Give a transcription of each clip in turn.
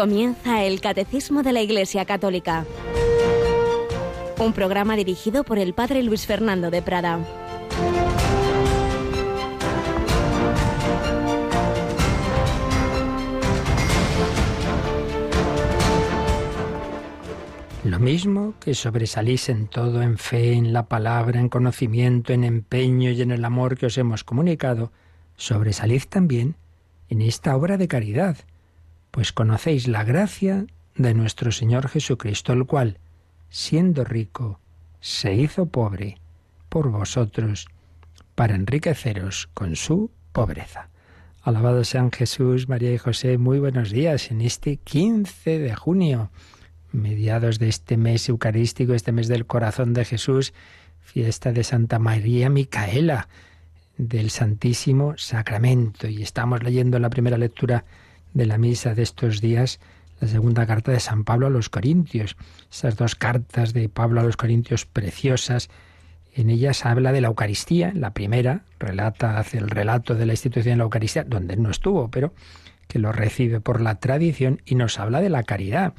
Comienza el Catecismo de la Iglesia Católica. Un programa dirigido por el Padre Luis Fernando de Prada. Lo mismo que sobresalís en todo, en fe, en la palabra, en conocimiento, en empeño y en el amor que os hemos comunicado, sobresalid también en esta obra de caridad, pues conocéis la gracia de nuestro Señor Jesucristo, el cual, siendo rico, se hizo pobre por vosotros, para enriqueceros con su pobreza. Alabado sean Jesús, María y José, muy buenos días en este 15 de junio, mediados de este mes eucarístico, este mes del corazón de Jesús, fiesta de Santa María Micaela, del Santísimo Sacramento. Y estamos leyendo la primera lectura de la misa de estos días, la segunda carta de San Pablo a los Corintios. Esas dos cartas de Pablo a los Corintios preciosas, en ellas habla de la Eucaristía. La primera relata, hace el relato de la institución de la Eucaristía, donde no estuvo, pero que lo recibe por la tradición y nos habla de la caridad.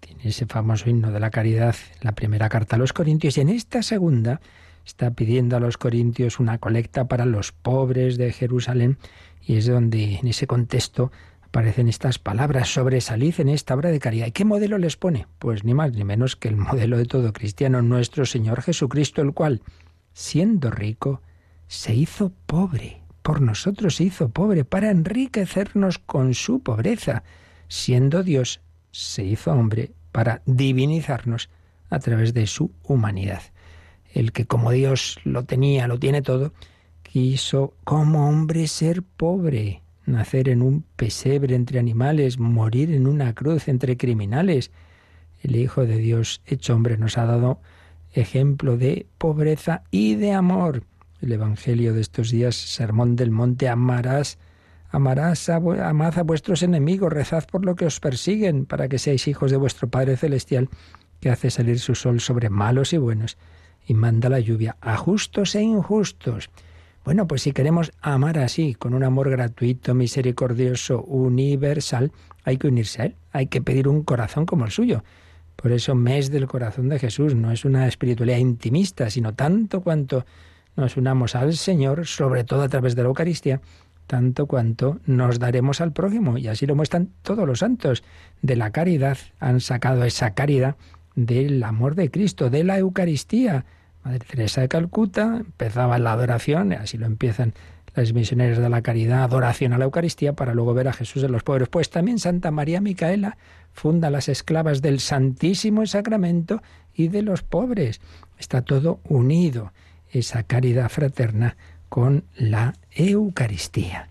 Tiene ese famoso himno de la caridad, la primera carta a los Corintios, y en esta segunda está pidiendo a los corintios una colecta para los pobres de Jerusalén y es donde en ese contexto aparecen estas palabras, sobresalid en esta obra de caridad. ¿Y qué modelo les pone? Pues ni más ni menos que el modelo de todo cristiano, nuestro Señor Jesucristo, el cual, siendo rico, se hizo pobre. Por nosotros se hizo pobre para enriquecernos con su pobreza. Siendo Dios, se hizo hombre para divinizarnos a través de su humanidad el que como Dios lo tenía, lo tiene todo, quiso como hombre ser pobre, nacer en un pesebre entre animales, morir en una cruz entre criminales. El Hijo de Dios hecho hombre nos ha dado ejemplo de pobreza y de amor. El Evangelio de estos días, Sermón del Monte, amarás, amarás, a, amad a vuestros enemigos, rezad por lo que os persiguen, para que seáis hijos de vuestro Padre Celestial, que hace salir su sol sobre malos y buenos y manda la lluvia a justos e injustos. Bueno, pues si queremos amar así, con un amor gratuito, misericordioso, universal, hay que unirse a Él, hay que pedir un corazón como el suyo. Por eso mes del corazón de Jesús no es una espiritualidad intimista, sino tanto cuanto nos unamos al Señor, sobre todo a través de la Eucaristía, tanto cuanto nos daremos al prójimo. Y así lo muestran todos los santos. De la caridad han sacado esa caridad del amor de Cristo, de la Eucaristía. Madre Teresa de Calcuta empezaba la adoración, así lo empiezan las misioneras de la caridad, adoración a la Eucaristía para luego ver a Jesús en los pobres. Pues también Santa María Micaela funda las esclavas del Santísimo Sacramento y de los pobres. Está todo unido, esa caridad fraterna con la Eucaristía.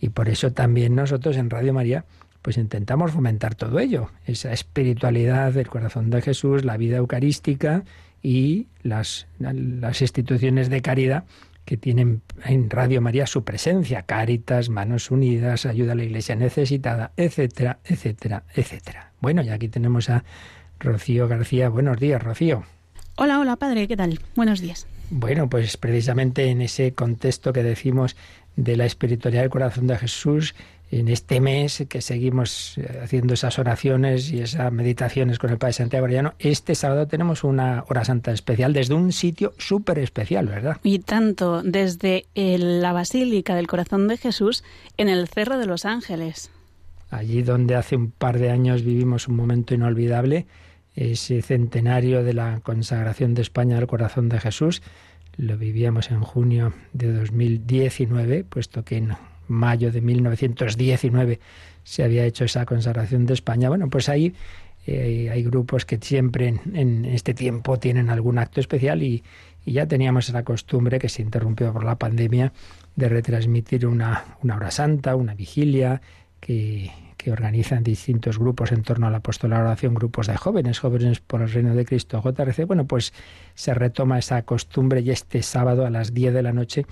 Y por eso también nosotros en Radio María pues intentamos fomentar todo ello, esa espiritualidad del corazón de Jesús, la vida eucarística y las, las instituciones de caridad que tienen en Radio María su presencia, Cáritas, Manos Unidas, Ayuda a la Iglesia Necesitada, etcétera, etcétera, etcétera. Bueno, y aquí tenemos a Rocío García. Buenos días, Rocío. Hola, hola, padre, ¿qué tal? Buenos días. Bueno, pues precisamente en ese contexto que decimos de la espiritualidad del corazón de Jesús en este mes que seguimos eh, haciendo esas oraciones y esas meditaciones con el Padre Santiago Arellano, este sábado tenemos una hora santa especial desde un sitio súper especial, ¿verdad? Y tanto, desde la Basílica del Corazón de Jesús en el Cerro de los Ángeles. Allí donde hace un par de años vivimos un momento inolvidable, ese centenario de la consagración de España al Corazón de Jesús, lo vivíamos en junio de 2019, puesto que en mayo de 1919 se había hecho esa consagración de España. Bueno, pues ahí eh, hay grupos que siempre en, este tiempo tienen algún acto especial y, ya teníamos esa costumbre que se interrumpió por la pandemia de retransmitir una, una hora santa, una vigilia que, que organizan distintos grupos en torno a la apostolado oración, grupos de jóvenes, jóvenes por el reino de Cristo, JRC. Bueno, pues se retoma esa costumbre y este sábado a las 10 de la noche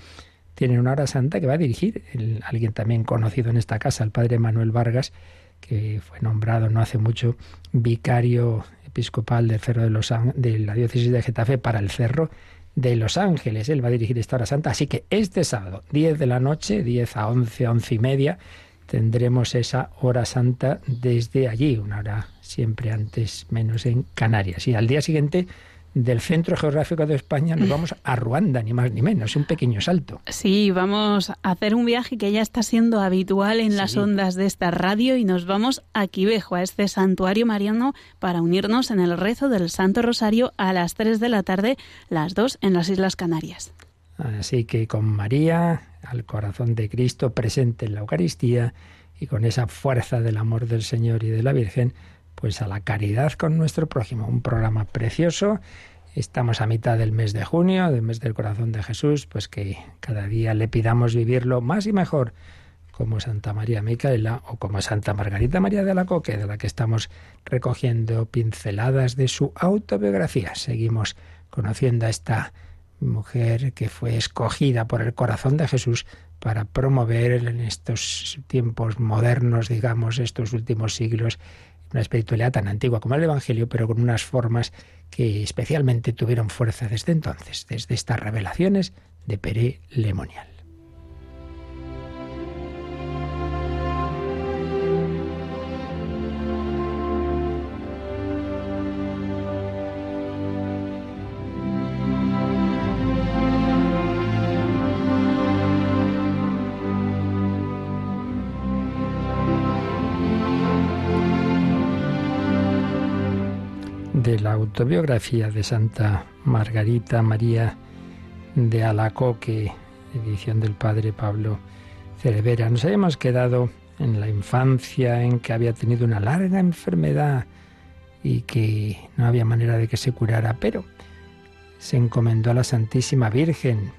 tienen una hora santa que va a dirigir alguien también conocido en esta casa, el padre Manuel Vargas, que fue nombrado no hace mucho vicario episcopal del Cerro de, los, de la diócesis de Getafe para el Cerro de Los Ángeles. Él va a dirigir esta hora santa. Así que este sábado, 10 de la noche, 10 a 11, 11 y media, tendremos esa hora santa desde allí, una hora siempre antes menos en Canarias. Y al día siguiente del centro geográfico de España nos vamos a Ruanda, ni más ni menos, un pequeño salto. Sí, vamos a hacer un viaje que ya está siendo habitual en las ondas de esta radio y nos vamos a Quivejo, a este santuario mariano, para unirnos en el rezo del Santo Rosario a las 3 de la tarde, las 2 en las Islas Canarias. Así que con María, al corazón de Cristo presente en la Eucaristía y con esa fuerza del amor del Señor y de la Virgen, pues a la caridad con nuestro prójimo. Un programa precioso. Estamos a mitad del mes de junio, del mes del corazón de Jesús, pues que cada día le pidamos vivirlo más y mejor como Santa María Micaela o como Santa Margarita María de Alacoque, de la que estamos recogiendo pinceladas de su autobiografía. Seguimos conociendo a esta mujer que fue escogida por el corazón de Jesús para promover en estos tiempos modernos, digamos, estos últimos siglos, una espiritualidad tan antigua como el Evangelio, pero con unas formas que especialmente tuvieron fuerza desde entonces, desde estas revelaciones de Pere Lemonial. Autobiografía de Santa Margarita María de Alacoque, edición del padre Pablo Cervera. Nos habíamos quedado en la infancia en que había tenido una larga enfermedad y que no había manera de que se curara, pero se encomendó a la Santísima Virgen,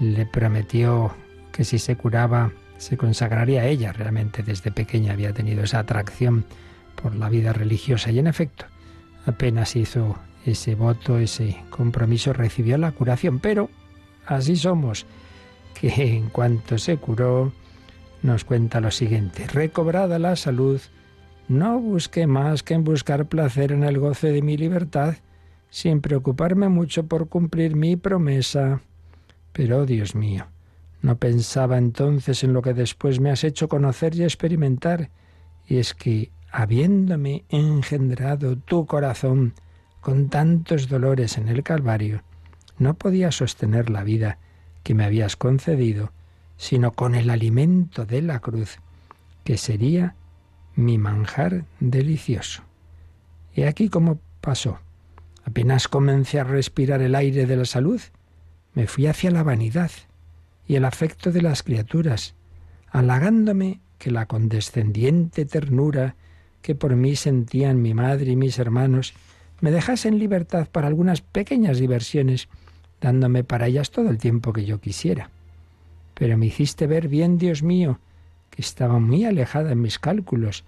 le prometió que si se curaba se consagraría a ella. Realmente desde pequeña había tenido esa atracción por la vida religiosa y en efecto apenas hizo ese voto, ese compromiso, recibió la curación. Pero así somos, que en cuanto se curó, nos cuenta lo siguiente, recobrada la salud, no busqué más que en buscar placer en el goce de mi libertad, sin preocuparme mucho por cumplir mi promesa. Pero, Dios mío, no pensaba entonces en lo que después me has hecho conocer y experimentar, y es que habiéndome engendrado tu corazón con tantos dolores en el Calvario, no podía sostener la vida que me habías concedido, sino con el alimento de la cruz, que sería mi manjar delicioso. Y aquí cómo pasó. Apenas comencé a respirar el aire de la salud, me fui hacia la vanidad y el afecto de las criaturas, halagándome que la condescendiente ternura que por mí sentían mi madre y mis hermanos, me dejasen libertad para algunas pequeñas diversiones, dándome para ellas todo el tiempo que yo quisiera. Pero me hiciste ver bien, Dios mío, que estaba muy alejada en mis cálculos,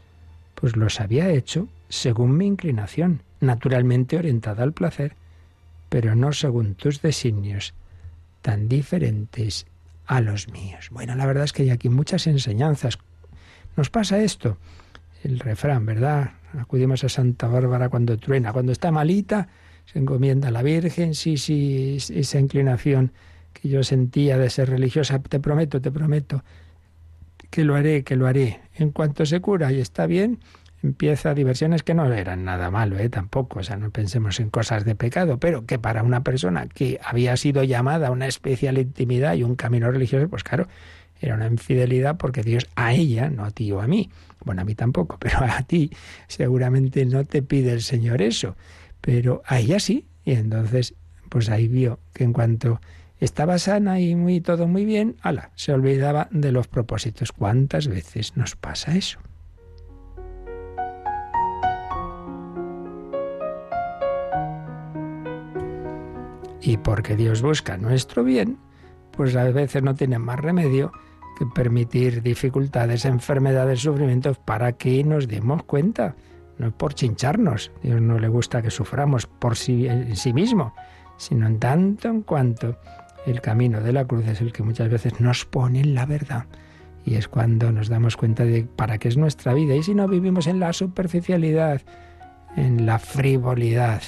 pues los había hecho según mi inclinación, naturalmente orientada al placer, pero no según tus designios, tan diferentes a los míos. Bueno, la verdad es que hay aquí muchas enseñanzas. Nos pasa esto el refrán, ¿verdad? Acudimos a Santa Bárbara cuando truena, cuando está malita, se encomienda a la Virgen, sí, sí, esa inclinación que yo sentía de ser religiosa, te prometo, te prometo, que lo haré, que lo haré. En cuanto se cura y está bien, empieza diversiones que no eran nada malo, ¿eh? tampoco, o sea, no pensemos en cosas de pecado, pero que para una persona que había sido llamada a una especial intimidad y un camino religioso, pues claro, era una infidelidad porque Dios a ella, no a ti o a mí, bueno, a mí tampoco, pero a ti seguramente no te pide el Señor eso, pero a ella sí. Y entonces, pues ahí vio que en cuanto estaba sana y muy todo muy bien, ala, se olvidaba de los propósitos. ¿Cuántas veces nos pasa eso? Y porque Dios busca nuestro bien, pues a veces no tiene más remedio que permitir dificultades, enfermedades, sufrimientos para que nos demos cuenta. No es por chincharnos, Dios no le gusta que suframos por sí, en sí mismo, sino en tanto en cuanto el camino de la cruz es el que muchas veces nos pone en la verdad. Y es cuando nos damos cuenta de para qué es nuestra vida. Y si no vivimos en la superficialidad, en la frivolidad,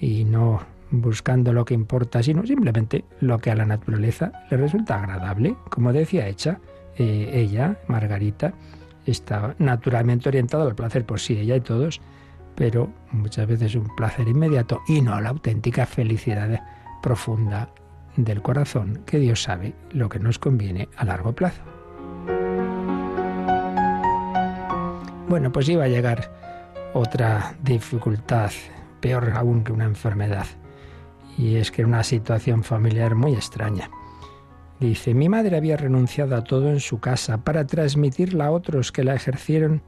y no buscando lo que importa, sino simplemente lo que a la naturaleza le resulta agradable, como decía Hecha, eh, ella, Margarita, está naturalmente orientada al placer, por sí, ella y todos, pero muchas veces un placer inmediato y no la auténtica felicidad profunda del corazón, que Dios sabe lo que nos conviene a largo plazo. Bueno, pues iba a llegar otra dificultad, peor aún que una enfermedad, y es que una situación familiar muy extraña. Dice, mi madre había renunciado a todo en su casa para transmitirla a otros que la ejercieron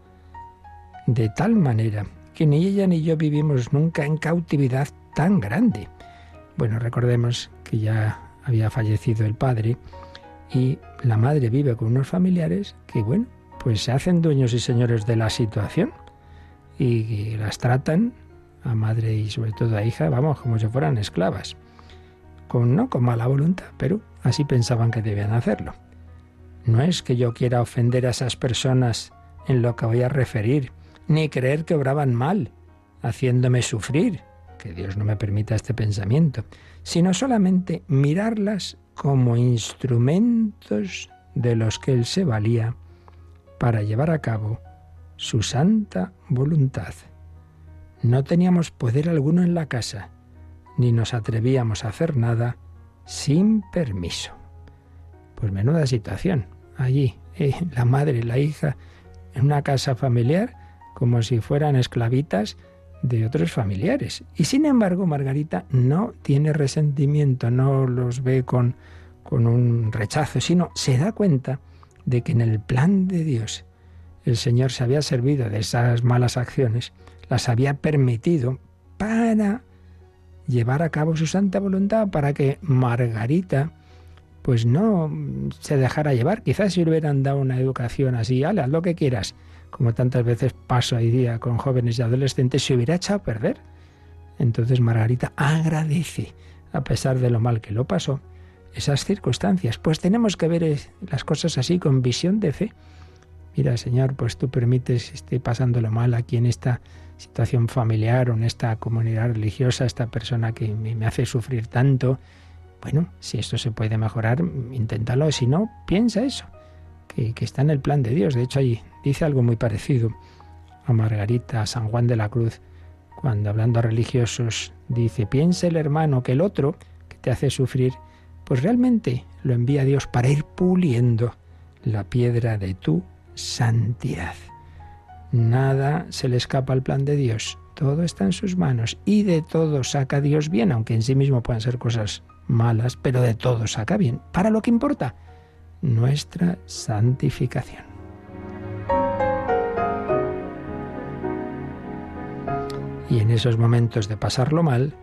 de tal manera que ni ella ni yo vivimos nunca en cautividad tan grande. Bueno, recordemos que ya había fallecido el padre y la madre vive con unos familiares que, bueno, pues se hacen dueños y señores de la situación y las tratan a madre y sobre todo a hija, vamos, como si fueran esclavas. Con, no con mala voluntad, pero así pensaban que debían hacerlo. No es que yo quiera ofender a esas personas en lo que voy a referir, ni creer que obraban mal, haciéndome sufrir, que Dios no me permita este pensamiento, sino solamente mirarlas como instrumentos de los que Él se valía para llevar a cabo su santa voluntad. No teníamos poder alguno en la casa, ni nos atrevíamos a hacer nada sin permiso. Pues menuda situación. Allí, eh, la madre y la hija, en una casa familiar, como si fueran esclavitas de otros familiares. Y sin embargo, Margarita no tiene resentimiento, no los ve con, con un rechazo, sino se da cuenta de que en el plan de Dios el Señor se había servido de esas malas acciones, las había permitido para llevar a cabo su santa voluntad, para que Margarita pues no se dejara llevar. Quizás si hubieran dado una educación así, haz lo que quieras, como tantas veces paso hoy día con jóvenes y adolescentes, se hubiera echado a perder. Entonces Margarita agradece, a pesar de lo mal que lo pasó, esas circunstancias. Pues tenemos que ver las cosas así con visión de fe. Mira, Señor, pues tú permites, estoy pasándolo mal aquí en esta situación familiar o en esta comunidad religiosa, esta persona que me, hace sufrir tanto. Bueno, si esto se puede mejorar, inténtalo. Si no, piensa eso, que, que está en el plan de Dios. De hecho, ahí dice algo muy parecido a Margarita, a San Juan de la Cruz, cuando hablando a religiosos dice, piensa el hermano que el otro que te hace sufrir, pues realmente lo envía Dios para ir puliendo la piedra de tu santidad. Nada se le escapa al plan de Dios, todo está en sus manos y de todo saca Dios bien, aunque en sí mismo puedan ser cosas malas, pero de todo saca bien, para lo que importa, nuestra santificación. Y en esos momentos de pasarlo mal,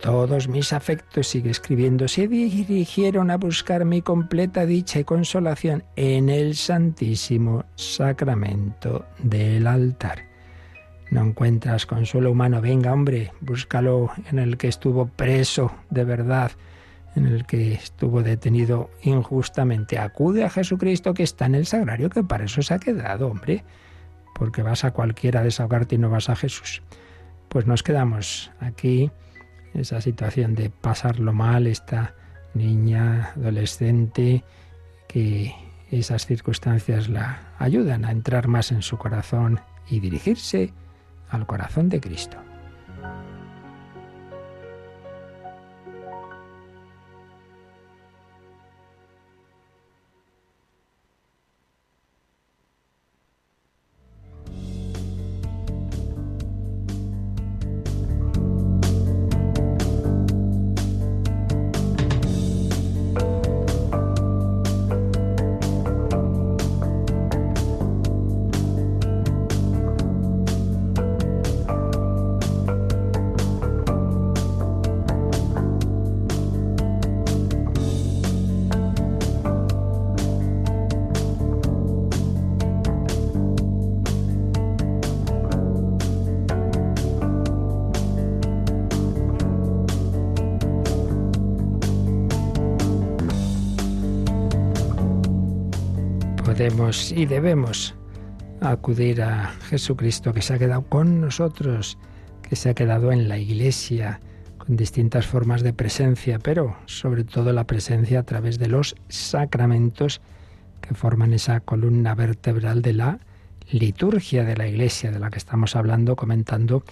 todos mis afectos, sigue escribiendo, se dirigieron a buscar mi completa dicha y consolación en el Santísimo Sacramento del altar. No encuentras consuelo humano, venga hombre, búscalo en el que estuvo preso de verdad, en el que estuvo detenido injustamente. Acude a Jesucristo que está en el sagrario, que para eso se ha quedado, hombre, porque vas a cualquiera a desahogarte y no vas a Jesús pues nos quedamos aquí, esa situación de pasarlo mal, esta niña, adolescente, que esas circunstancias la ayudan a entrar más en su corazón y dirigirse al corazón de Cristo. Y debemos acudir a Jesucristo que se ha quedado con nosotros, que se ha quedado en la iglesia, con distintas formas de presencia, pero sobre todo la presencia a través de los sacramentos que forman esa columna vertebral de la liturgia de la Iglesia, de la que estamos hablando, comentando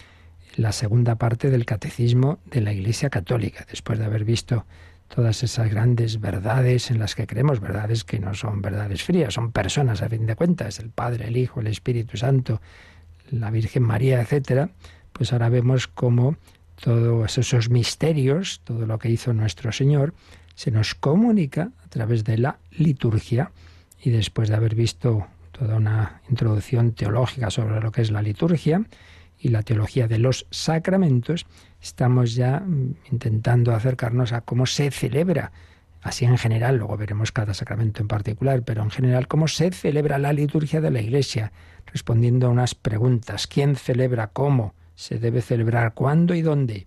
la segunda parte del catecismo de la Iglesia Católica, después de haber visto todas esas grandes verdades en las que creemos, verdades que no son verdades frías, son personas a fin de cuentas, el Padre, el Hijo, el Espíritu Santo, la Virgen María, etcétera, pues ahora vemos cómo todos esos misterios, todo lo que hizo nuestro Señor, se nos comunica a través de la liturgia y después de haber visto toda una introducción teológica sobre lo que es la liturgia y la teología de los sacramentos, estamos ya mm, intentando acercarnos a cómo se celebra, así en general, luego veremos cada sacramento en particular, pero en general, cómo se celebra la liturgia de la Iglesia, respondiendo a unas preguntas. ¿Quién celebra? ¿Cómo? ¿Se debe celebrar? ¿Cuándo y dónde?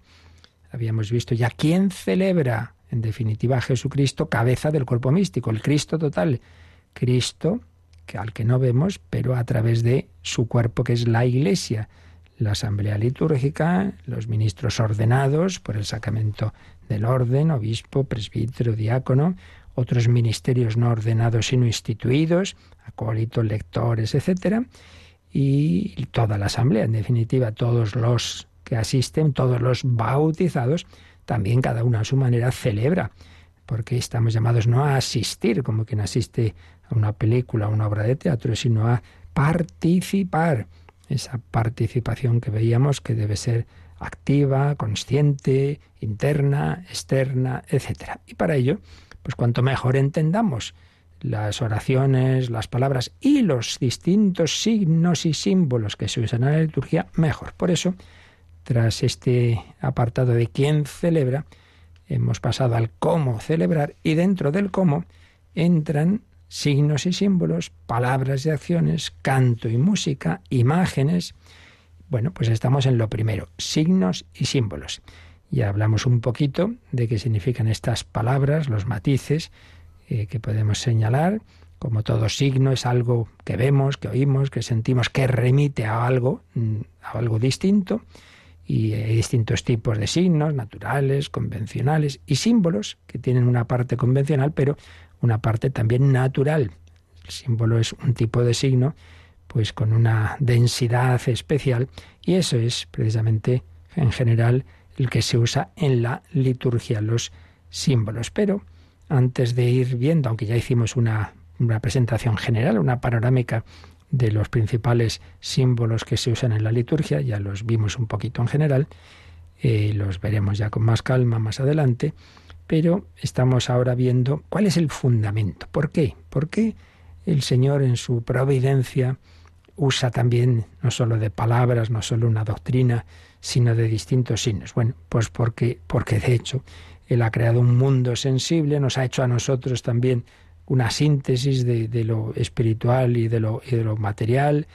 Habíamos visto ya quién celebra, en definitiva, Jesucristo, cabeza del cuerpo místico, el Cristo total. Cristo, que al que no vemos, pero a través de su cuerpo, que es la Iglesia la asamblea litúrgica, los ministros ordenados por el sacramento del orden, obispo, presbítero, diácono, otros ministerios no ordenados sino instituidos, acólitos, lectores, etcétera, y toda la asamblea, en definitiva, todos los que asisten, todos los bautizados, también cada uno a su manera celebra, porque estamos llamados no a asistir como quien asiste a una película, a una obra de teatro, sino a participar esa participación que veíamos que debe ser activa, consciente, interna, externa, etc. Y para ello, pues cuanto mejor entendamos las oraciones, las palabras y los distintos signos y símbolos que se usan en la liturgia, mejor. Por eso, tras este apartado de quién celebra, hemos pasado al cómo celebrar y dentro del cómo entran signos y símbolos, palabras y acciones, canto y música, imágenes. Bueno, pues estamos en lo primero, signos y símbolos. Ya hablamos un poquito de qué significan estas palabras, los matices eh, que podemos señalar. Como todo signo es algo que vemos, que oímos, que sentimos, que remite a algo, mm, a algo distinto. Y hay distintos tipos de signos, naturales, convencionales, y símbolos que tienen una parte convencional, pero una parte también natural. El símbolo es un tipo de signo, pues con una densidad especial, y eso es precisamente en general el que se usa en la liturgia, los símbolos. Pero antes de ir viendo, aunque ya hicimos una, una presentación general, una panorámica de los principales símbolos que se usan en la liturgia, ya los vimos un poquito en general, eh, los veremos ya con más calma más adelante, pero estamos ahora viendo cuál es el fundamento. ¿Por qué? ¿Por qué el Señor en su providencia usa también no solo de palabras, no solo una doctrina, sino de distintos signos? Bueno, pues porque, porque de hecho Él ha creado un mundo sensible, nos ha hecho a nosotros también una síntesis de, lo espiritual y de lo, material,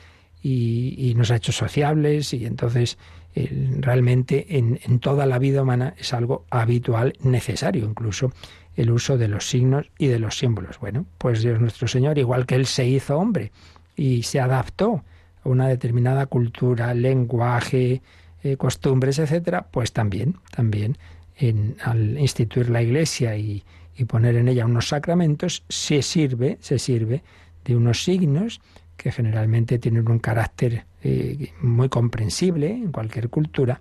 y, y, nos ha hecho sociables, y entonces realmente en, en toda la vida humana es algo habitual, necesario incluso el uso de los signos y de los símbolos. Bueno, pues Dios nuestro Señor, igual que Él se hizo hombre y se adaptó a una determinada cultura, lenguaje, eh, costumbres, etcétera, pues también, también en, al instituir la Iglesia y, y poner en ella unos sacramentos, se sirve, se sirve de unos signos que generalmente tienen un carácter eh, muy comprensible en cualquier cultura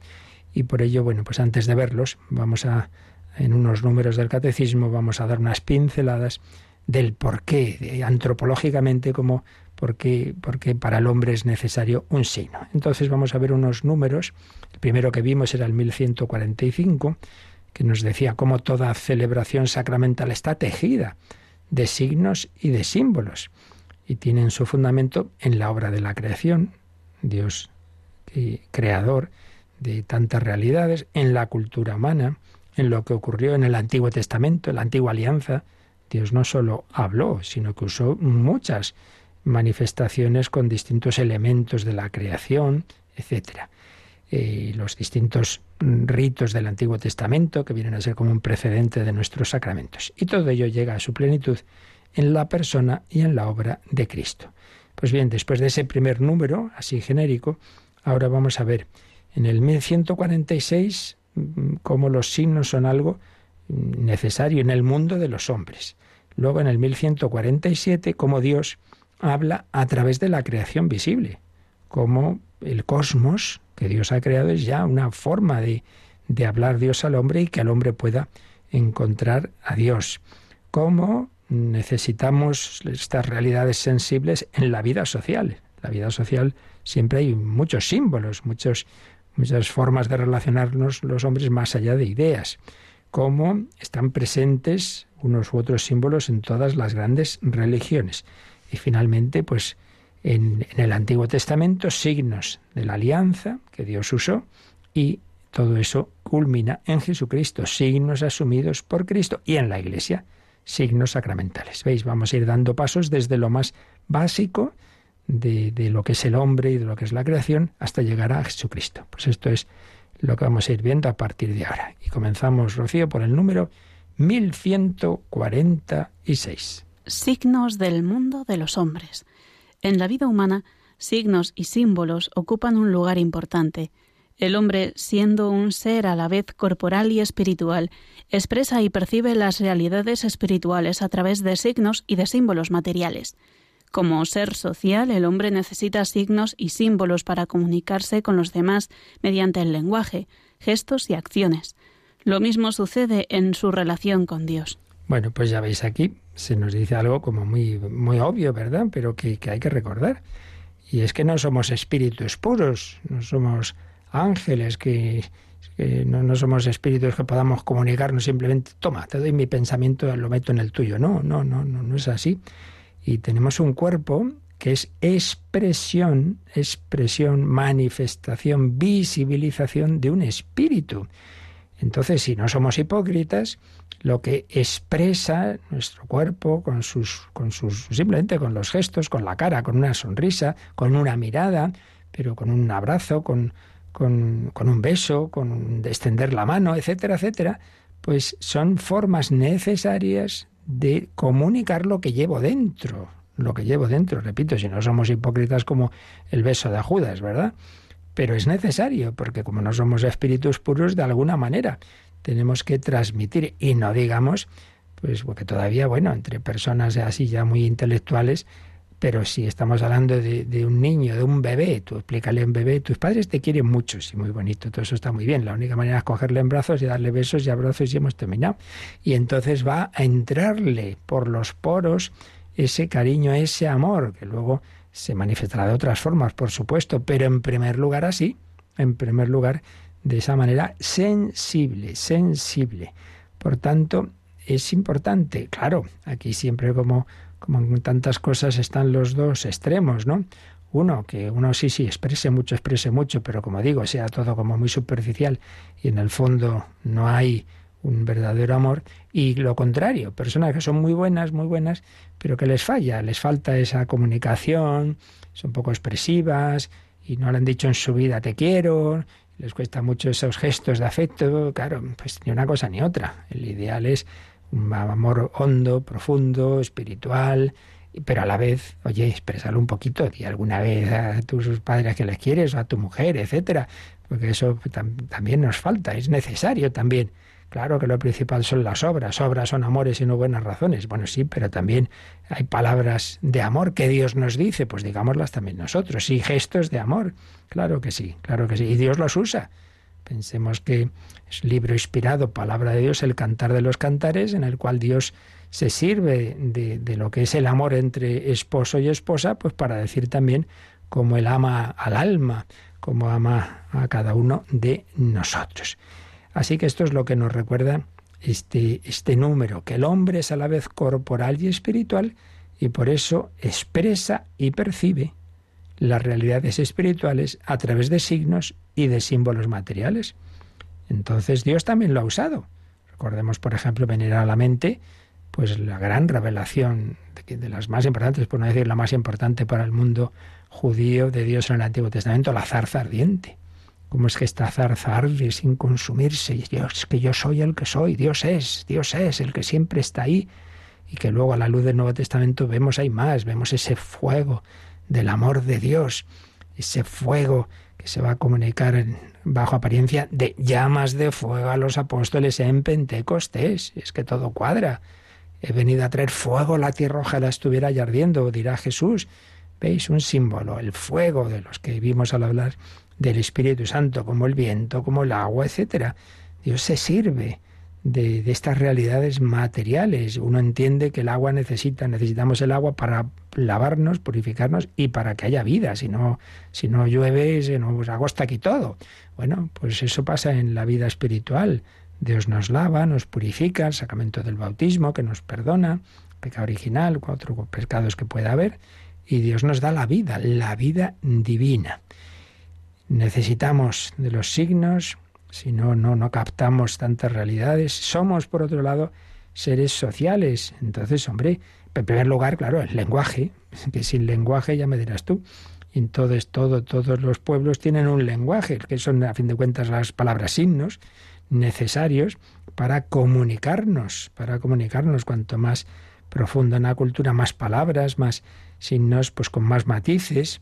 y por ello, bueno, pues antes de verlos, vamos a, en unos números del catecismo, vamos a dar unas pinceladas del por qué, antropológicamente, como por qué, porque para el hombre es necesario un signo. Entonces vamos a ver unos números. El primero que vimos era el 1145, que nos decía cómo toda celebración sacramental está tejida de signos y de símbolos y tienen su fundamento en la obra de la creación, Dios creador de tantas realidades, en la cultura humana, en lo que ocurrió en el Antiguo Testamento, en la Antigua Alianza. Dios no solo habló, sino que usó muchas manifestaciones con distintos elementos de la creación, etc. Eh, los distintos ritos del Antiguo Testamento, que vienen a ser como un precedente de nuestros sacramentos. Y todo ello llega a su plenitud en la persona y en la obra de Cristo. Pues bien, después de ese primer número, así genérico, ahora vamos a ver en el 1146 mm, cómo los signos son algo necesario en el mundo de los hombres. luego en el 1147 cómo Dios habla a través de la creación visible, como el cosmos que Dios ha creado es ya una forma de, de hablar Dios al hombre y que el hombre pueda encontrar a Dios. Cómo necesitamos estas realidades sensibles en la vida social. La vida social siempre hay muchos símbolos, muchos, muchas formas de relacionarnos los hombres más allá de ideas. Cómo están presentes unos u otros símbolos en todas las grandes religiones. Y finalmente, pues en, en el Antiguo Testamento, signos de la alianza que Dios usó y todo eso culmina en Jesucristo, signos asumidos por Cristo y en la Iglesia, signos sacramentales. ¿Veis? Vamos a ir dando pasos desde lo más básico de, de, lo que es el hombre y de lo que es la creación hasta llegar a Jesucristo. Pues esto es lo que vamos a ir viendo a partir de ahora. Y comenzamos, Rocío, por el número 1146. Signos del mundo de los hombres. En la vida humana, signos y símbolos ocupan un lugar importante el hombre, siendo un ser a la vez corporal y espiritual, expresa y percibe las realidades espirituales a través de signos y de símbolos materiales. Como ser social, el hombre necesita signos y símbolos para comunicarse con los demás mediante el lenguaje, gestos y acciones. Lo mismo sucede en su relación con Dios. Bueno, pues ya veis aquí, se nos dice algo como muy, muy obvio, ¿verdad? Pero que, que hay que recordar. Y es que no somos espíritus puros, no somos ángeles, que, no, somos espíritus que podamos comunicarnos simplemente, toma, te doy mi pensamiento, lo meto en el tuyo. No, no, no, no, no es así. Y tenemos un cuerpo que es expresión, expresión, manifestación, visibilización de un espíritu. Entonces, si no somos hipócritas, lo que expresa nuestro cuerpo con sus, con sus, simplemente con los gestos, con la cara, con una sonrisa, con una mirada, pero con un abrazo, con, con, un beso, con extender la mano, etcétera, etcétera, pues son formas necesarias de comunicar lo que llevo dentro, lo que llevo dentro, repito, si no somos hipócritas como el beso de Judas, ¿verdad? Pero es necesario, porque como no somos espíritus puros, de alguna manera tenemos que transmitir, y no digamos, pues porque todavía, bueno, entre personas así ya muy intelectuales, pero si estamos hablando de, un niño, de un bebé, tú explícale a un bebé, tus padres te quieren mucho, sí, muy bonito, todo eso está muy bien. La única manera es cogerle en brazos y darle besos y abrazos y hemos terminado. Y entonces va a entrarle por los poros ese cariño, ese amor, que luego se manifestará de otras formas, por supuesto, pero en primer lugar así, en primer lugar, de esa manera sensible, sensible. Por tanto, es importante, claro, aquí siempre como como en tantas cosas están los dos extremos, ¿no? Uno, que uno sí, sí, exprese mucho, exprese mucho, pero como digo, sea todo como muy superficial y en el fondo no hay un verdadero amor. Y lo contrario, personas que son muy buenas, muy buenas, pero que les falla, les falta esa comunicación, son poco expresivas y no le han dicho en su vida te quiero, les cuesta mucho esos gestos de afecto, claro, pues ni una cosa ni otra. El ideal es amor hondo, profundo, espiritual, pero a la vez, oye, expresarlo un poquito, y alguna vez a tus padres que les quieres, o a tu mujer, etcétera, porque eso también nos falta, es necesario también. Claro que lo principal son las obras, obras son amores y no buenas razones. Bueno, sí, pero también hay palabras de amor que Dios nos dice, pues digámoslas también nosotros, sí, gestos de amor, claro que sí, claro que sí, y Dios los usa. Pensemos que es libro inspirado, palabra de Dios, el cantar de los cantares, en el cual Dios se sirve de, lo que es el amor entre esposo y esposa, pues para decir también cómo él ama al alma, cómo ama a cada uno de nosotros. Así que esto es lo que nos recuerda este, este número, que el hombre es a la vez corporal y espiritual y por eso expresa y percibe las realidades espirituales a través de signos y de símbolos materiales. Entonces Dios también lo ha usado. Recordemos, por ejemplo, venir a la mente pues la gran revelación de, las más importantes, por no decir la más importante para el mundo judío de Dios en el Antiguo Testamento, la zarza ardiente. ¿Cómo es que esta zarza arde sin consumirse? Dios, que yo soy el que soy, Dios es, Dios es el que siempre está ahí. Y que luego a la luz del Nuevo Testamento vemos hay más, vemos ese fuego del amor de Dios, ese fuego que se va a comunicar bajo apariencia de llamas de fuego a los apóstoles en Pentecostés. Es que todo cuadra. he venido a traer fuego a la tierra, ojalá estuviera ya ardiendo, dirá Jesús. ¿Veis? Un símbolo, el fuego de los que vimos al hablar del Espíritu Santo, como el viento, como el agua, etcétera. Dios se sirve de, de, estas realidades materiales. Uno entiende que el agua necesita, necesitamos el agua para lavarnos, purificarnos y para que haya vida. Si no, si no llueve, se nos agosta aquí todo. Bueno, pues eso pasa en la vida espiritual. Dios nos lava, nos purifica, el sacramento del bautismo que nos perdona, pecado original, cuatro pecados que pueda haber, y Dios nos da la vida, la vida divina. Necesitamos de los signos, si no, no, no captamos tantas realidades. Somos, por otro lado, seres sociales. Entonces, hombre, en primer lugar, claro, el lenguaje, que sin lenguaje ya me dirás tú. Entonces todo, todos los pueblos tienen un lenguaje, que son a fin de cuentas las palabras signos necesarios para comunicarnos, para comunicarnos cuanto más profundo en la cultura, más palabras, más signos, pues con más matices,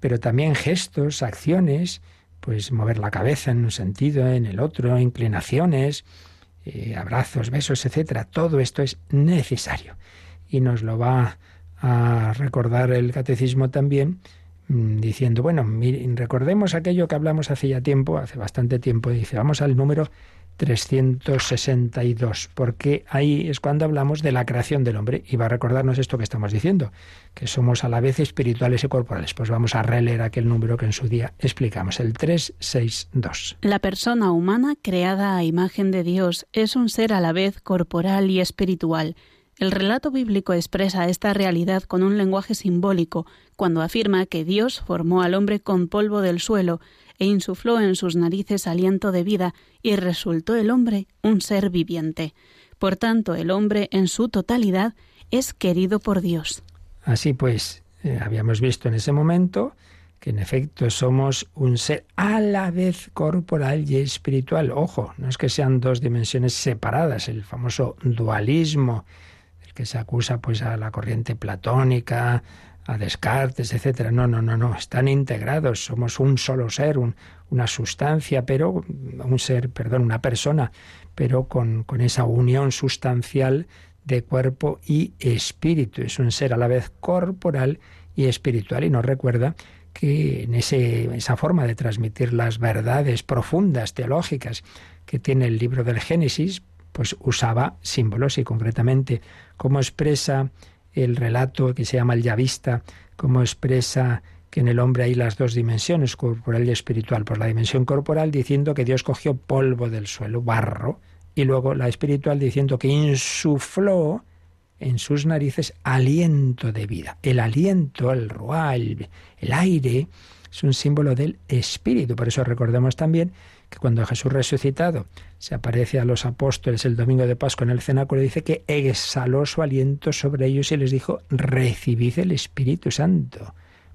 pero también gestos, acciones, pues mover la cabeza en un sentido, en el otro, inclinaciones, eh, abrazos, besos, etcétera. Todo esto es necesario y nos lo va a recordar el catecismo también mm, diciendo, bueno, recordemos aquello que hablamos hace ya tiempo, hace bastante tiempo, dice, vamos al número 362, porque ahí es cuando hablamos de la creación del hombre y va a recordarnos esto que estamos diciendo, que somos a la vez espirituales y corporales. Pues vamos a releer aquel número que en su día explicamos, el 362. La persona humana creada a imagen de Dios es un ser a la vez corporal y espiritual el relato bíblico expresa esta realidad con un lenguaje simbólico cuando afirma que Dios formó al hombre con polvo del suelo e insufló en sus narices aliento de vida y resultó el hombre un ser viviente. Por tanto, el hombre en su totalidad es querido por Dios. Así pues, eh, habíamos visto en ese momento que en efecto somos un ser a la vez corporal y espiritual. Ojo, no es que sean dos dimensiones separadas, el famoso dualismo que se acusa pues a la corriente platónica, a Descartes, etcétera. No, no, no, no, están integrados, somos un solo ser, una sustancia, pero un ser, perdón, una persona, pero con, con esa unión sustancial de cuerpo y espíritu. Es un ser a la vez corporal y espiritual y nos recuerda que en ese, esa forma de transmitir las verdades profundas teológicas que tiene el libro del Génesis, pues usaba símbolos y concretamente cómo expresa el relato que se llama el Yavista, cómo expresa que en el hombre hay las dos dimensiones, corporal y espiritual. Pues la dimensión corporal diciendo que Dios cogió polvo del suelo, barro, y luego la espiritual diciendo que insufló en sus narices aliento de vida. El aliento, el rual, el aire, es un símbolo del espíritu. Por eso recordemos también que cuando Jesús resucitado se aparece a los apóstoles el domingo de Pascua en el cenáculo, dice que exhaló su aliento sobre ellos y les dijo, recibid el Espíritu Santo.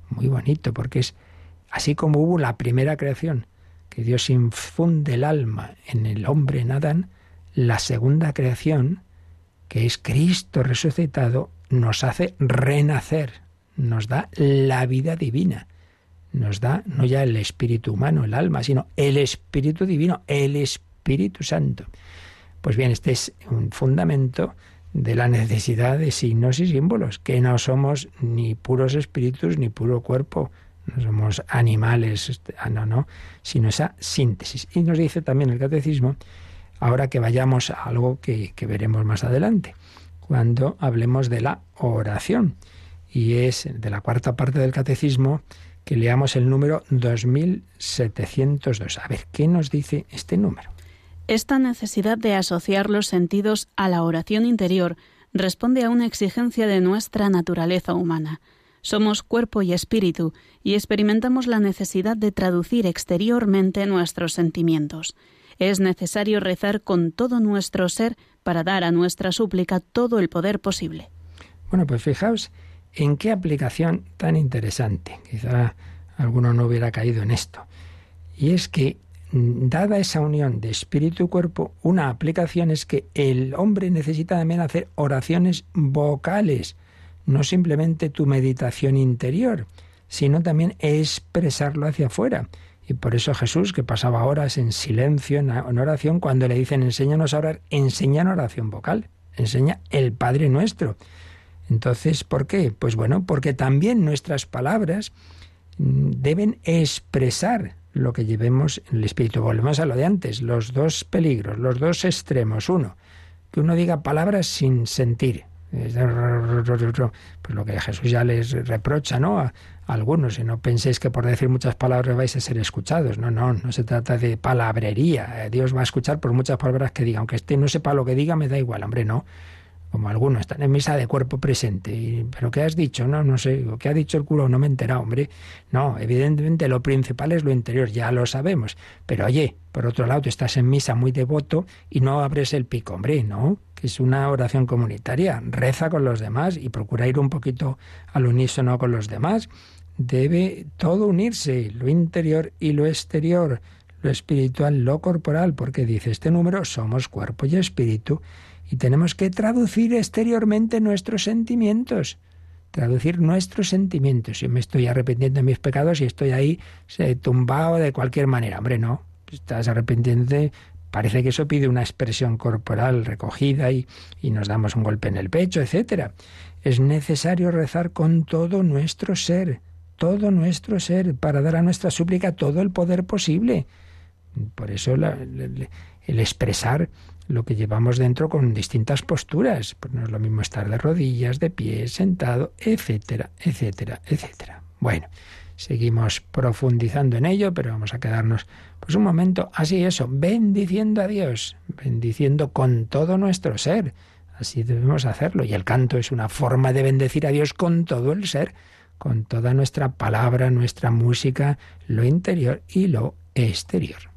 Muy bonito, porque es así como hubo la primera creación, que Dios infunde el alma en el hombre, en Adán, la segunda creación, que es Cristo resucitado, nos hace renacer, nos da la vida divina nos da no ya el espíritu humano, el alma, sino el espíritu divino, el Espíritu Santo. Pues bien, este es un fundamento de la necesidad de signos y símbolos, que no somos ni puros espíritus ni puro cuerpo, no somos animales, este, ah, no, no, sino esa síntesis. Y nos dice también el catecismo, ahora que vayamos a algo que, que veremos más adelante, cuando hablemos de la oración. Y es de la cuarta parte del catecismo, que leamos el número 2702. A ver, ¿qué nos dice este número? Esta necesidad de asociar los sentidos a la oración interior responde a una exigencia de nuestra naturaleza humana. Somos cuerpo y espíritu y experimentamos la necesidad de traducir exteriormente nuestros sentimientos. Es necesario rezar con todo nuestro ser para dar a nuestra súplica todo el poder posible. Bueno, pues fijaos ¿En qué aplicación tan interesante? Quizá alguno no hubiera caído en esto. Y es que, mm, dada esa unión de espíritu y cuerpo, una aplicación es que el hombre necesita también hacer oraciones vocales, no simplemente tu meditación interior, sino también expresarlo hacia afuera. Y por eso Jesús, que pasaba horas en silencio, en oración, cuando le dicen enséñanos a orar, enseñan oración vocal. enseña el Padre nuestro. Entonces, ¿por qué? Pues bueno, porque también nuestras palabras mm, deben expresar lo que llevemos en el espíritu. Volvemos a lo de antes, los dos peligros, los dos extremos. Uno, que uno diga palabras sin sentir. Pues lo que Jesús ya les reprocha, ¿no? A, algunos, y no penséis que por decir muchas palabras vais a ser escuchados. No, no, no se trata de palabrería. Dios va a escuchar por muchas palabras que diga, aunque este no sepa lo que diga, me da igual, hombre, no como algunos están en misa de cuerpo presente. ¿Pero qué has dicho? No, no sé. ¿Qué ha dicho el culo? No me he enterado, hombre. No, evidentemente lo principal es lo interior, ya lo sabemos. Pero oye, por otro lado, estás en misa muy devoto y no abres el pico, hombre, ¿no? Que es una oración comunitaria. Reza con los demás y procura ir un poquito al unísono con los demás. Debe todo unirse, lo interior y lo exterior, lo espiritual, lo corporal, porque dice este número, somos cuerpo y espíritu y tenemos que traducir exteriormente nuestros sentimientos. Traducir nuestros sentimientos. Si me estoy arrepintiendo de mis pecados y estoy ahí tumbado de cualquier manera. Hombre, no. Estás arrepintiendo. Parece que eso pide una expresión corporal recogida y, y nos damos un golpe en el pecho, etcétera. Es necesario rezar con todo nuestro ser, todo nuestro ser, para dar a nuestra súplica todo el poder posible. Por eso el expresar lo que llevamos dentro con distintas posturas. Pues no es lo mismo estar de rodillas, de pie, sentado, etcétera, etcétera, etcétera. Bueno, seguimos profundizando en ello, pero vamos a quedarnos pues un momento así eso, bendiciendo a Dios, bendiciendo con todo nuestro ser. Así debemos hacerlo. Y el canto es una forma de bendecir a Dios con todo el ser, con toda nuestra palabra, nuestra música, lo interior y lo exterior.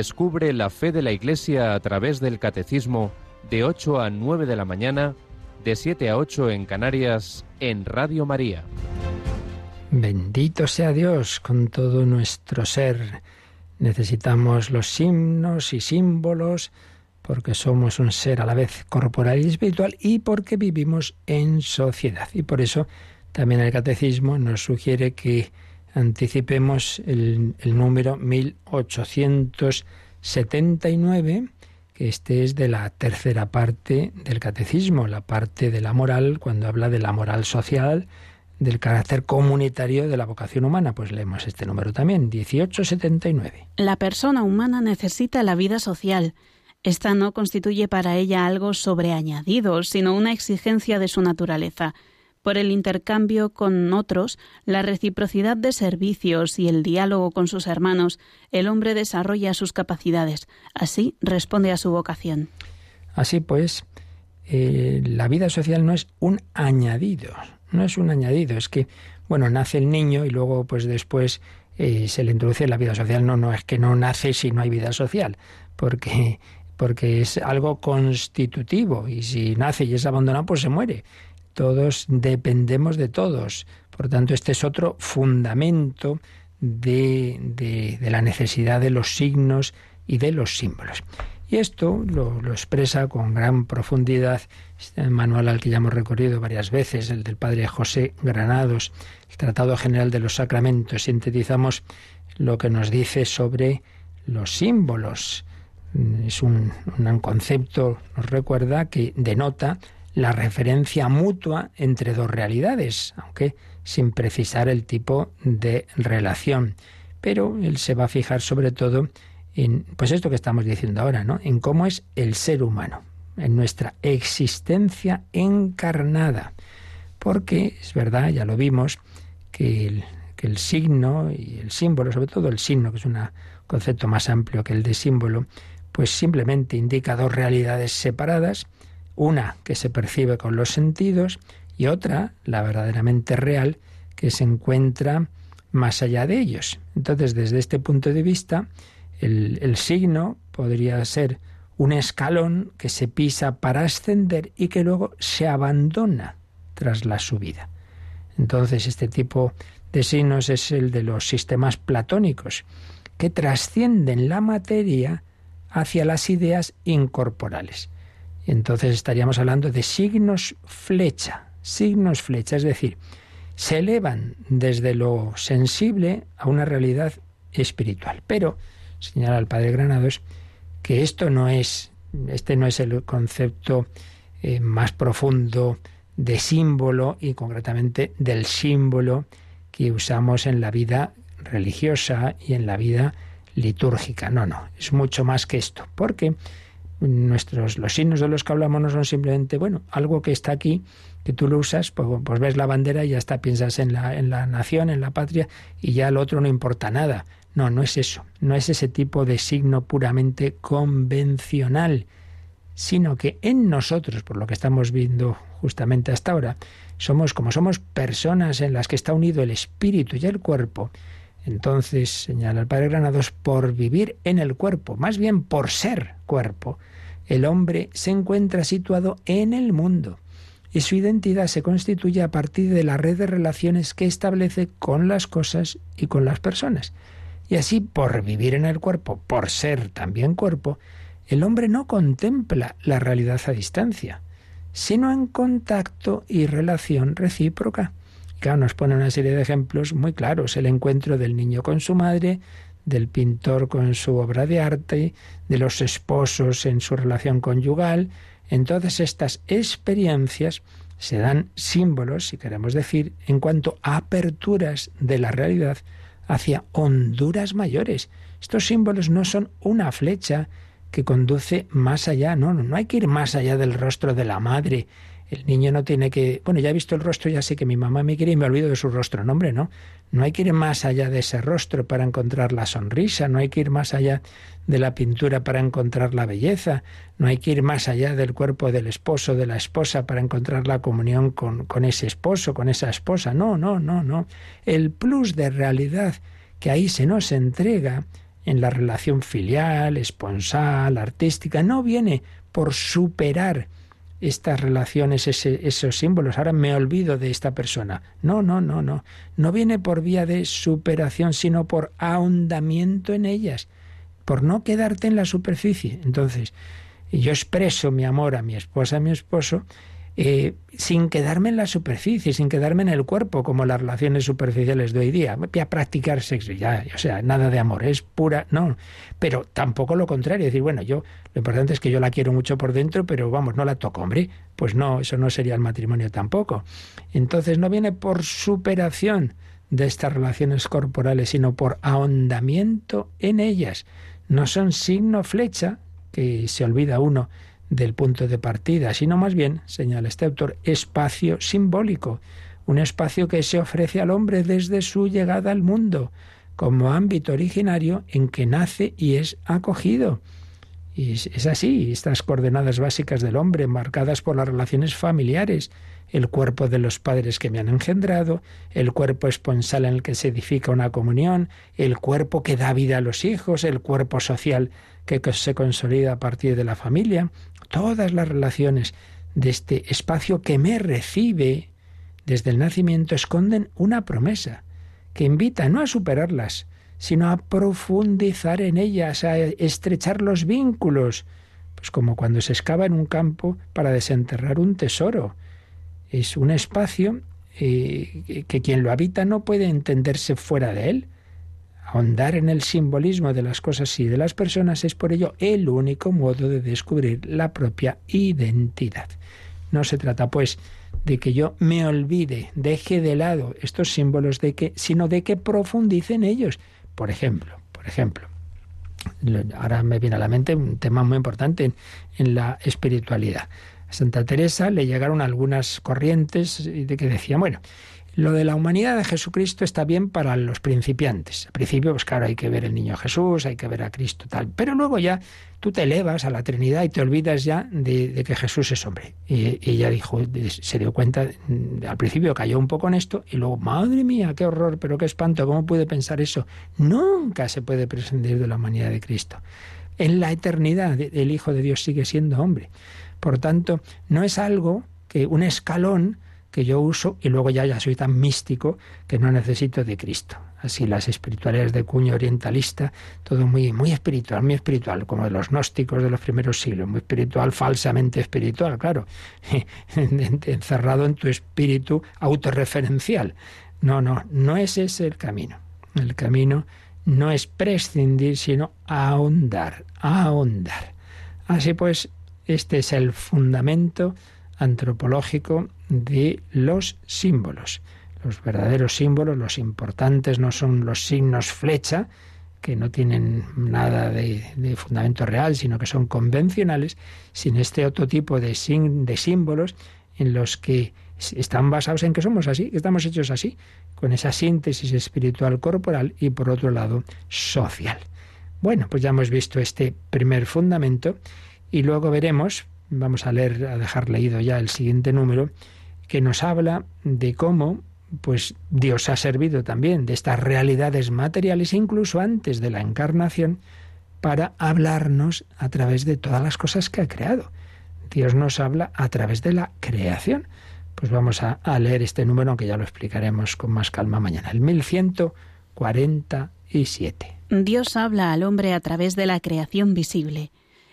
Descubre la fe de la Iglesia a través del Catecismo de 8 a 9 de la mañana, de 7 a 8 en Canarias, en Radio María. Bendito sea Dios con todo nuestro ser. Necesitamos los signos y símbolos porque somos un ser a la vez corporal y espiritual y porque vivimos en sociedad. Y por eso también el catecismo nos sugiere que anticipemos el, número 1879, que este es de la tercera parte del catecismo, la parte de la moral, cuando habla de la moral social, del carácter comunitario de la vocación humana. Pues leemos este número también, 1879. La persona humana necesita la vida social. Esta no constituye para ella algo sobreañadido, sino una exigencia de su naturaleza por el intercambio con otros, la reciprocidad de servicios y el diálogo con sus hermanos, el hombre desarrolla sus capacidades. Así responde a su vocación. Así pues, eh, la vida social no es un añadido, no es un añadido, es que, bueno, nace el niño y luego, pues después eh, se le introduce la vida social. No, no, es que no nace si no hay vida social, porque porque es algo constitutivo y si nace y es abandonado, pues se muere. Todos dependemos de todos. Por tanto, este es otro fundamento de, la necesidad de los signos y de los símbolos. Y esto lo, expresa con gran profundidad este manual al que ya hemos recorrido varias veces, el del padre José Granados, el Tratado General de los Sacramentos. Sintetizamos lo que nos dice sobre los símbolos. Es un concepto, nos recuerda, que denota la referencia mutua entre dos realidades, aunque sin precisar el tipo de relación. Pero él se va a fijar sobre todo en pues esto que estamos diciendo ahora, ¿no? En cómo es el ser humano, en nuestra existencia encarnada. Porque es verdad, ya lo vimos, que el, que el signo y el símbolo, sobre todo el signo, que es un concepto más amplio que el de símbolo, pues simplemente indica dos realidades separadas, una que se percibe con los sentidos y otra, la verdaderamente real, que se encuentra más allá de ellos. Entonces, desde este punto de vista, el, signo podría ser un escalón que se pisa para ascender y que luego se abandona tras la subida. Entonces, este tipo de signos es el de los sistemas platónicos, que trascienden la materia hacia las ideas incorporales. Entonces estaríamos hablando de signos flecha, signos flecha, es decir, se elevan desde lo sensible a una realidad espiritual. Pero, señala el padre Granados, que esto no es, este no es el concepto eh, más profundo de símbolo y concretamente del símbolo que usamos en la vida religiosa y en la vida litúrgica. No, no, es mucho más que esto, porque nuestros los signos de los que hablamos no son simplemente bueno algo que está aquí que tú lo usas pues, pues, ves la bandera y ya está piensas en la en la nación en la patria y ya el otro no importa nada. No no es eso. No es ese tipo de signo puramente convencional sino que en nosotros por lo que estamos viendo justamente hasta ahora somos como somos personas en las que está unido el espíritu y el cuerpo entonces, señala el padre Granados, por vivir en el cuerpo, más bien por ser cuerpo, el hombre se encuentra situado en el mundo y su identidad se constituye a partir de la red de relaciones que establece con las cosas y con las personas. Y así, por vivir en el cuerpo, por ser también cuerpo, el hombre no contempla la realidad a distancia, sino en contacto y relación recíproca. Nos pone una serie de ejemplos muy claros. El encuentro del niño con su madre, del pintor con su obra de arte, de los esposos en su relación conyugal. En todas estas experiencias se dan símbolos, si queremos decir, en cuanto a aperturas de la realidad hacia honduras mayores. Estos símbolos no son una flecha que conduce más allá, no, no, no hay que ir más allá del rostro de la madre el niño no tiene que, bueno, ya he visto el rostro, ya sé que mi mamá me quiere y me olvido de su rostro. No, hombre, no. No hay que ir más allá de ese rostro para encontrar la sonrisa, no hay que ir más allá de la pintura para encontrar la belleza, no hay que ir más allá del cuerpo del esposo, de la esposa para encontrar la comunión con, con ese esposo, con esa esposa. No, no, no, no. El plus de realidad que ahí se nos entrega en la relación filial, esponsal, artística, no viene por superar estas relaciones, esos símbolos. Ahora me olvido de esta persona. No, no, no, no. No viene por vía de superación, sino por ahondamiento en ellas, por no quedarte en la superficie. Entonces, yo expreso mi amor a mi esposa, a mi esposo, eh, sin quedarme en la superficie, sin quedarme en el cuerpo, como las relaciones superficiales de hoy día. Voy a practicar sexo, ya, o sea, nada de amor, es pura, no. Pero tampoco lo contrario, decir, bueno, yo, lo importante es que yo la quiero mucho por dentro, pero vamos, no la toco, hombre. Pues no, eso no sería el matrimonio tampoco. Entonces no viene por superación de estas relaciones corporales, sino por ahondamiento en ellas. No son signo flecha, que se olvida uno del punto de partida, sino más bien, señala este autor, espacio simbólico, un espacio que se ofrece al hombre desde su llegada al mundo, como ámbito originario en que nace y es acogido. Y es así, estas coordenadas básicas del hombre, marcadas por las relaciones familiares, el cuerpo de los padres que me han engendrado, el cuerpo esponsal en el que se edifica una comunión, el cuerpo que da vida a los hijos, el cuerpo social que se consolida a partir de la familia, todas las relaciones de este espacio que me recibe desde el nacimiento esconden una promesa que invita no a superarlas, sino a profundizar en ellas, a estrechar los vínculos, pues como cuando se excava en un campo para desenterrar un tesoro. Es un espacio eh, que quien lo habita no puede entenderse fuera de él, Ahondar en el simbolismo de las cosas y de las personas es por ello el único modo de descubrir la propia identidad. No se trata, pues, de que yo me olvide, deje de lado estos símbolos de que, sino de que profundice en ellos. Por ejemplo, por ejemplo, ahora me viene a la mente un tema muy importante en, la espiritualidad. A Santa Teresa le llegaron algunas corrientes de que decían, bueno, lo de la humanidad de Jesucristo está bien para los principiantes. Al principio, pues claro, hay que ver el niño Jesús, hay que ver a Cristo tal. Pero luego ya tú te elevas a la Trinidad y te olvidas ya de, que Jesús es hombre. Y ella dijo, se dio cuenta, al principio cayó un poco en esto y luego, madre mía, qué horror, pero qué espanto, ¿cómo puede pensar eso? Nunca se puede prescindir de la humanidad de Cristo. En la eternidad el Hijo de Dios sigue siendo hombre. Por tanto, no es algo que un escalón que yo uso y luego ya, ya soy tan místico que no necesito de Cristo. Así las espiritualidades de cuño orientalista, todo muy, muy espiritual, muy espiritual, como de los gnósticos de los primeros siglos, muy espiritual, falsamente espiritual, claro, encerrado en tu espíritu autorreferencial. No, no, no es ese el camino. El camino no es prescindir, sino ahondar, ahondar. Así pues, este es el fundamento antropológico de los símbolos. Los verdaderos símbolos, los importantes, no son los signos flecha, que no tienen nada de, fundamento real, sino que son convencionales, sino este otro tipo de, de símbolos en los que están basados en que somos así, que estamos hechos así, con esa síntesis espiritual corporal y por otro lado social. Bueno, pues ya hemos visto este primer fundamento y luego veremos Vamos a leer, a dejar leído ya el siguiente número, que nos habla de cómo pues Dios ha servido también de estas realidades materiales incluso antes de la encarnación para hablarnos a través de todas las cosas que ha creado. Dios nos habla a través de la creación. Pues vamos a, a leer este número, aunque ya lo explicaremos con más calma mañana. El 1147. Dios habla al hombre a través de la creación visible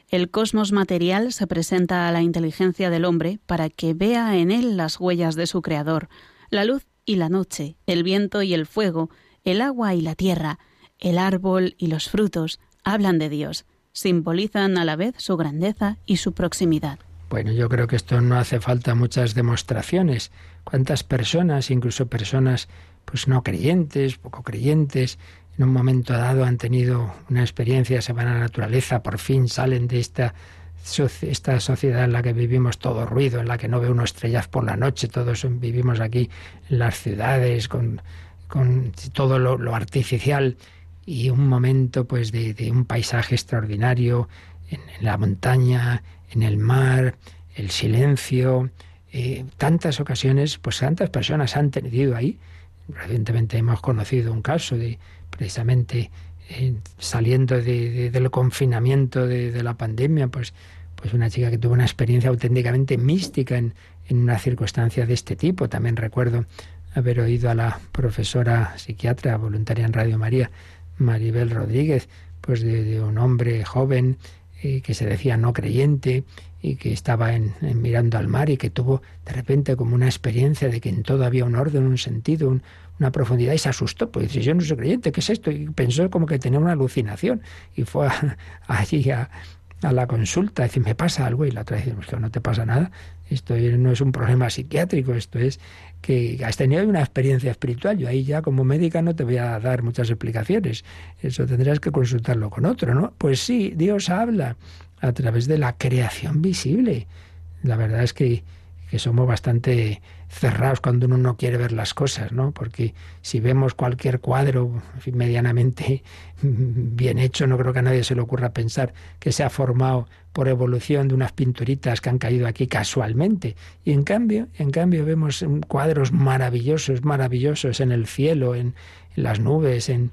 el cosmos material se presenta a la inteligencia del hombre para que vea en él las huellas de su creador, la luz y la noche, el viento y el fuego, el agua y la tierra, el árbol y los frutos, hablan de Dios, simbolizan a la vez su grandeza y su proximidad. Bueno, yo creo que esto no hace falta muchas demostraciones. ¿Cuántas personas, incluso personas pues no creyentes, poco creyentes, en un momento dado han tenido una experiencia, se van a la naturaleza, por fin salen de esta, esta sociedad en la que vivimos todo ruido, en la que no ve uno estrellas por la noche, todos vivimos aquí en las ciudades con, con todo lo, artificial y un momento pues de, un paisaje extraordinario en, la montaña, en el mar, el silencio, eh, tantas ocasiones, pues tantas personas han tenido ahí. Recientemente hemos conocido un caso de precisamente saliendo del confinamiento de, la pandemia, pues, pues una chica que tuvo una experiencia auténticamente mística en, en una circunstancia de este tipo. También recuerdo haber oído a la profesora psiquiatra voluntaria en Radio María, Maribel Rodríguez, pues de, un hombre joven eh, que se decía no creyente y que estaba en, mirando al mar y que tuvo de repente como una experiencia de que en todo había un orden, un sentido, una profundidad y se asustó, pues dice, yo no soy creyente, ¿qué es esto? Y pensó como que tenía una alucinación y fue allí a, a la consulta, decir, me pasa algo, y la otra dice, que no te pasa nada, esto no es un problema psiquiátrico, esto es que has tenido una experiencia espiritual. Yo ahí ya como médica no te voy a dar muchas explicaciones, eso tendrás que consultarlo con otro, ¿no? Pues sí, Dios habla a través de la creación visible. La verdad es que que somos bastante cerrados cuando uno no quiere ver las cosas, ¿no? Porque si vemos cualquier cuadro medianamente bien hecho, no creo que a nadie se le ocurra pensar que se ha formado por evolución de unas pinturitas que han caído aquí casualmente. Y en cambio, en cambio vemos cuadros maravillosos, maravillosos en el cielo, en, en las nubes, en,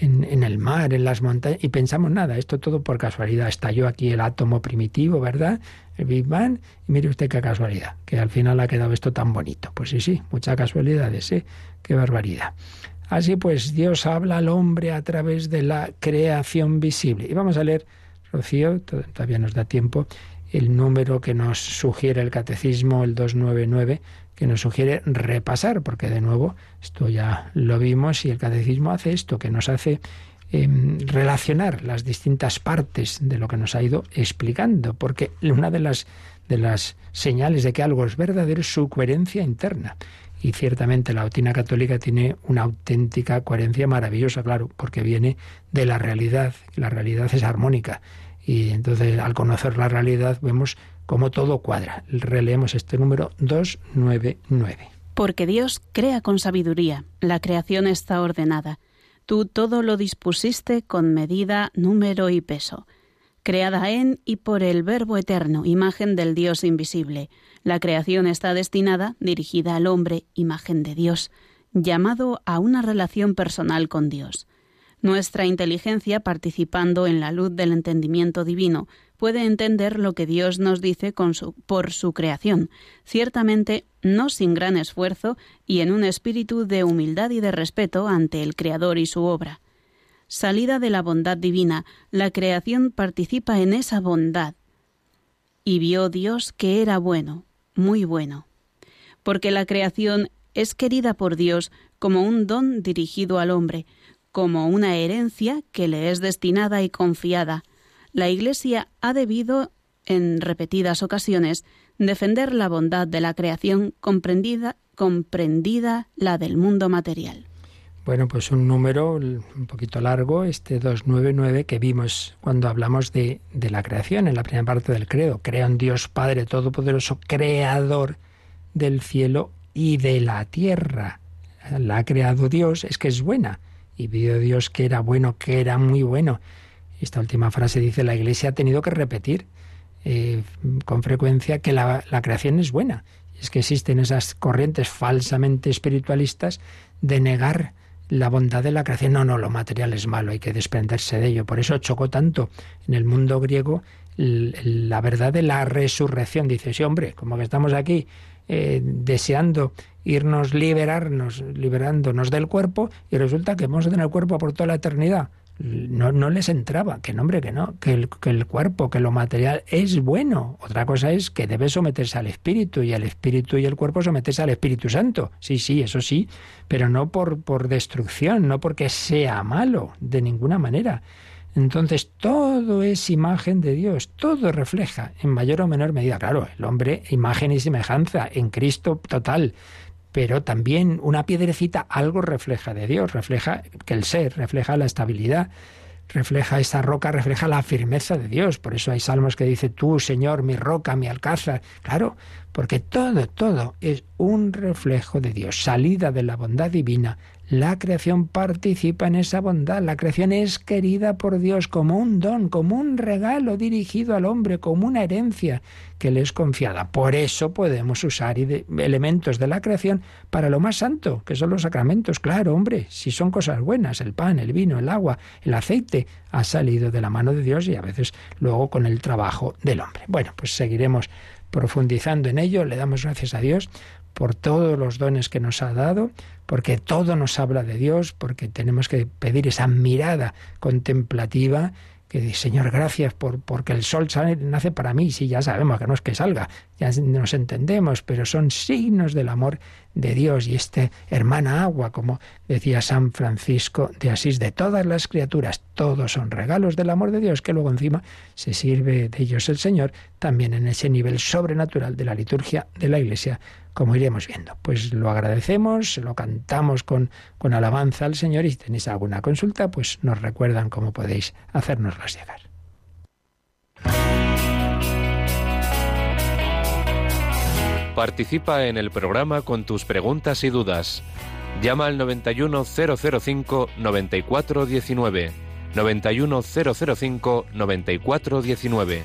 en, el mar, en las montañas, y pensamos nada, esto todo por casualidad. Estalló aquí el átomo primitivo, ¿verdad? El Big Bang, y mire usted qué casualidad, que al final ha quedado esto tan bonito. Pues sí, sí, muchas casualidades, ¿eh? Qué barbaridad. Así pues, Dios habla al hombre a través de la creación visible. Y vamos a leer, Rocío, todavía nos da tiempo, el número que nos sugiere el catecismo, el 299, que nos sugiere repasar, porque de nuevo, esto ya lo vimos y el catecismo hace esto, que nos hace em, relacionar las distintas partes de lo que nos ha ido explicando, porque una de las, de las señales de que algo es verdadero es su coherencia interna. Y ciertamente la doctrina católica tiene una auténtica coherencia maravillosa, claro, porque viene de la realidad. La realidad es armónica. Y entonces al conocer la realidad vemos como todo cuadra. Releemos este número 299. Porque Dios crea con sabiduría, la creación está ordenada. Tú todo lo dispusiste con medida, número y peso. Creada en y por el Verbo eterno, imagen del Dios invisible. La creación está destinada, dirigida al hombre, imagen de Dios, llamado a una relación personal con Dios. Nuestra inteligencia, participando en la luz del entendimiento divino, puede entender lo que Dios nos dice por su creación, ciertamente no sin gran esfuerzo y en un espíritu de humildad y de respeto ante el Creador y su obra. Salida de la bondad divina, la creación participa en esa bondad. Y vio Dios que era bueno, muy bueno. Porque la creación es querida por Dios como un don dirigido al hombre, como una herencia que le es destinada y confiada. La Iglesia ha debido, en repetidas ocasiones, defender la bondad de la creación comprendida, comprendida la del mundo material. Bueno, pues un número un poquito largo, este 299 que vimos cuando hablamos de, de la creación, en la primera parte del credo. Crea un Dios Padre Todopoderoso, creador del cielo y de la tierra. La ha creado Dios, es que es buena y vio Dios que era bueno, que era muy bueno. Esta última frase dice, la Iglesia ha tenido que repetir eh, con frecuencia que la, creación es buena. Es que existen esas corrientes falsamente espiritualistas de negar la bondad de la creación. No, no, lo material es malo, hay que desprenderse de ello. Por eso chocó tanto en el mundo griego la verdad de la resurrección. Dice, sí, hombre, como que estamos aquí eh, deseando irnos liberarnos, liberándonos del cuerpo, y resulta que vamos a tener el cuerpo por toda la eternidad. No, no les entraba, que nombre que no, que el, que el cuerpo, que lo material es bueno. Otra cosa es que debe someterse al espíritu y el espíritu y el cuerpo someterse al Espíritu Santo. Sí, sí, eso sí, pero no por, por destrucción, no porque sea malo, de ninguna manera. Entonces todo es imagen de Dios, todo refleja en mayor o menor medida, claro, el hombre imagen y semejanza en Cristo total, pero también una piedrecita algo refleja de Dios, refleja que el ser, refleja la estabilidad, refleja esa roca, refleja la firmeza de Dios. Por eso hay salmos que dice, tú, Señor, mi roca, mi alcázar. Claro, porque todo, todo es un reflejo de Dios, salida de la bondad divina, La creación participa en esa bondad. La creación es querida por Dios como un don, como un regalo dirigido al hombre, como una herencia que le es confiada. Por eso podemos usar elementos de la creación para lo más santo, que son los sacramentos. Claro, hombre, si son cosas buenas, el pan, el vino, el agua, el aceite, ha salido de la mano de Dios y a veces luego con el trabajo del hombre. Bueno, pues seguiremos profundizando en ello. Le damos gracias a Dios por todos los dones que nos ha dado, porque todo nos habla de Dios, porque tenemos que pedir esa mirada contemplativa que dice, Señor, gracias por porque el sol nace para mí, sí, ya sabemos que no es que salga, ya nos entendemos, pero son signos del amor de Dios. Y este hermana agua, como decía San Francisco de Asís, de todas las criaturas, todos son regalos del amor de Dios, que luego encima se sirve de ellos el Señor, también en ese nivel sobrenatural de la liturgia de la Iglesia, como iremos viendo. Pues lo agradecemos, lo cantamos con, con alabanza al Señor y si tenéis alguna consulta, pues nos recuerdan cómo podéis hacérnoslas llegar. Participa en el programa con tus preguntas y dudas. Llama al 91005 9419.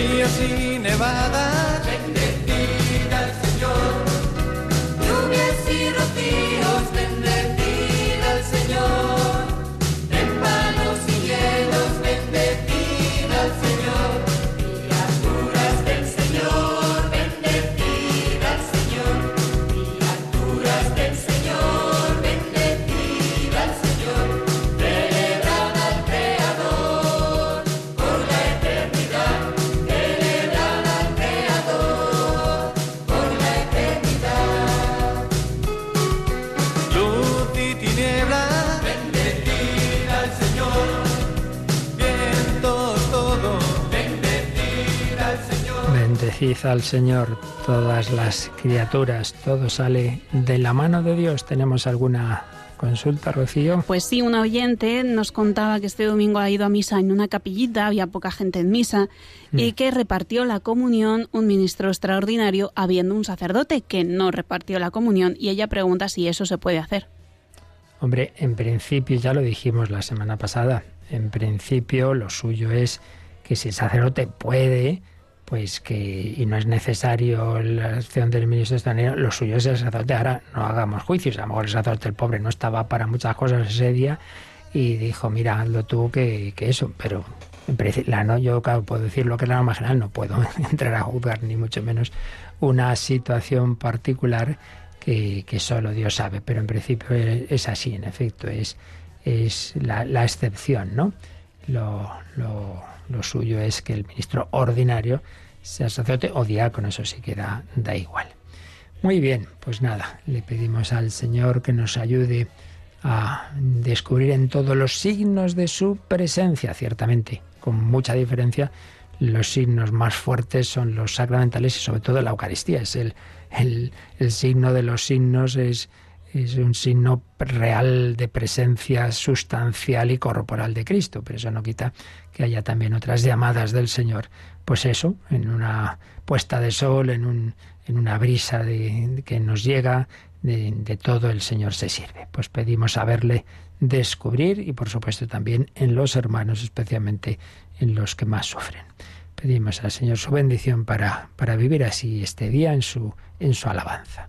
Virginia y Nevada al Señor todas las criaturas, todo sale de la mano de Dios. ¿Tenemos alguna consulta, Rocío? Pues sí, un oyente nos contaba que este domingo ha ido a misa en una capillita, había poca gente en misa, y mm. que repartió la comunión un ministro extraordinario, habiendo un sacerdote que no repartió la comunión, y ella pregunta si eso se puede hacer. Hombre, en principio ya lo dijimos la semana pasada, en principio lo suyo es que si el sacerdote puede, pues que y no es necesario la acción del ministro extranjero, lo suyo es el sacerdote. Ahora no hagamos juicios, a lo mejor el sacerdote, el pobre, no estaba para muchas cosas ese día y dijo, mira, hazlo tú que, que eso, pero la no, yo claro, puedo decir lo que es la norma general, no puedo entrar a juzgar ni mucho menos una situación particular que, solo Dios sabe, pero en principio es, así, en efecto, es, es la, la excepción, ¿no? Lo, lo, lo suyo es que el ministro ordinario sea sacerdote o diácono, eso sí que da, igual. Muy bien, pues nada, le pedimos al Señor que nos ayude a descubrir en todos los signos de su presencia, ciertamente, con mucha diferencia. Los signos más fuertes son los sacramentales y sobre todo la Eucaristía. Es el, el, el signo de los signos, es, es un signo real de presencia sustancial y corporal de Cristo, pero eso no quita que haya también otras llamadas del Señor. Pues eso, en una puesta de sol, en, un, en una brisa de, que nos llega, de, de, todo el Señor se sirve. Pues pedimos saberle descubrir y por supuesto también en los hermanos, especialmente en los que más sufren. Pedimos al Señor su bendición para, para vivir así este día en su, en su alabanza.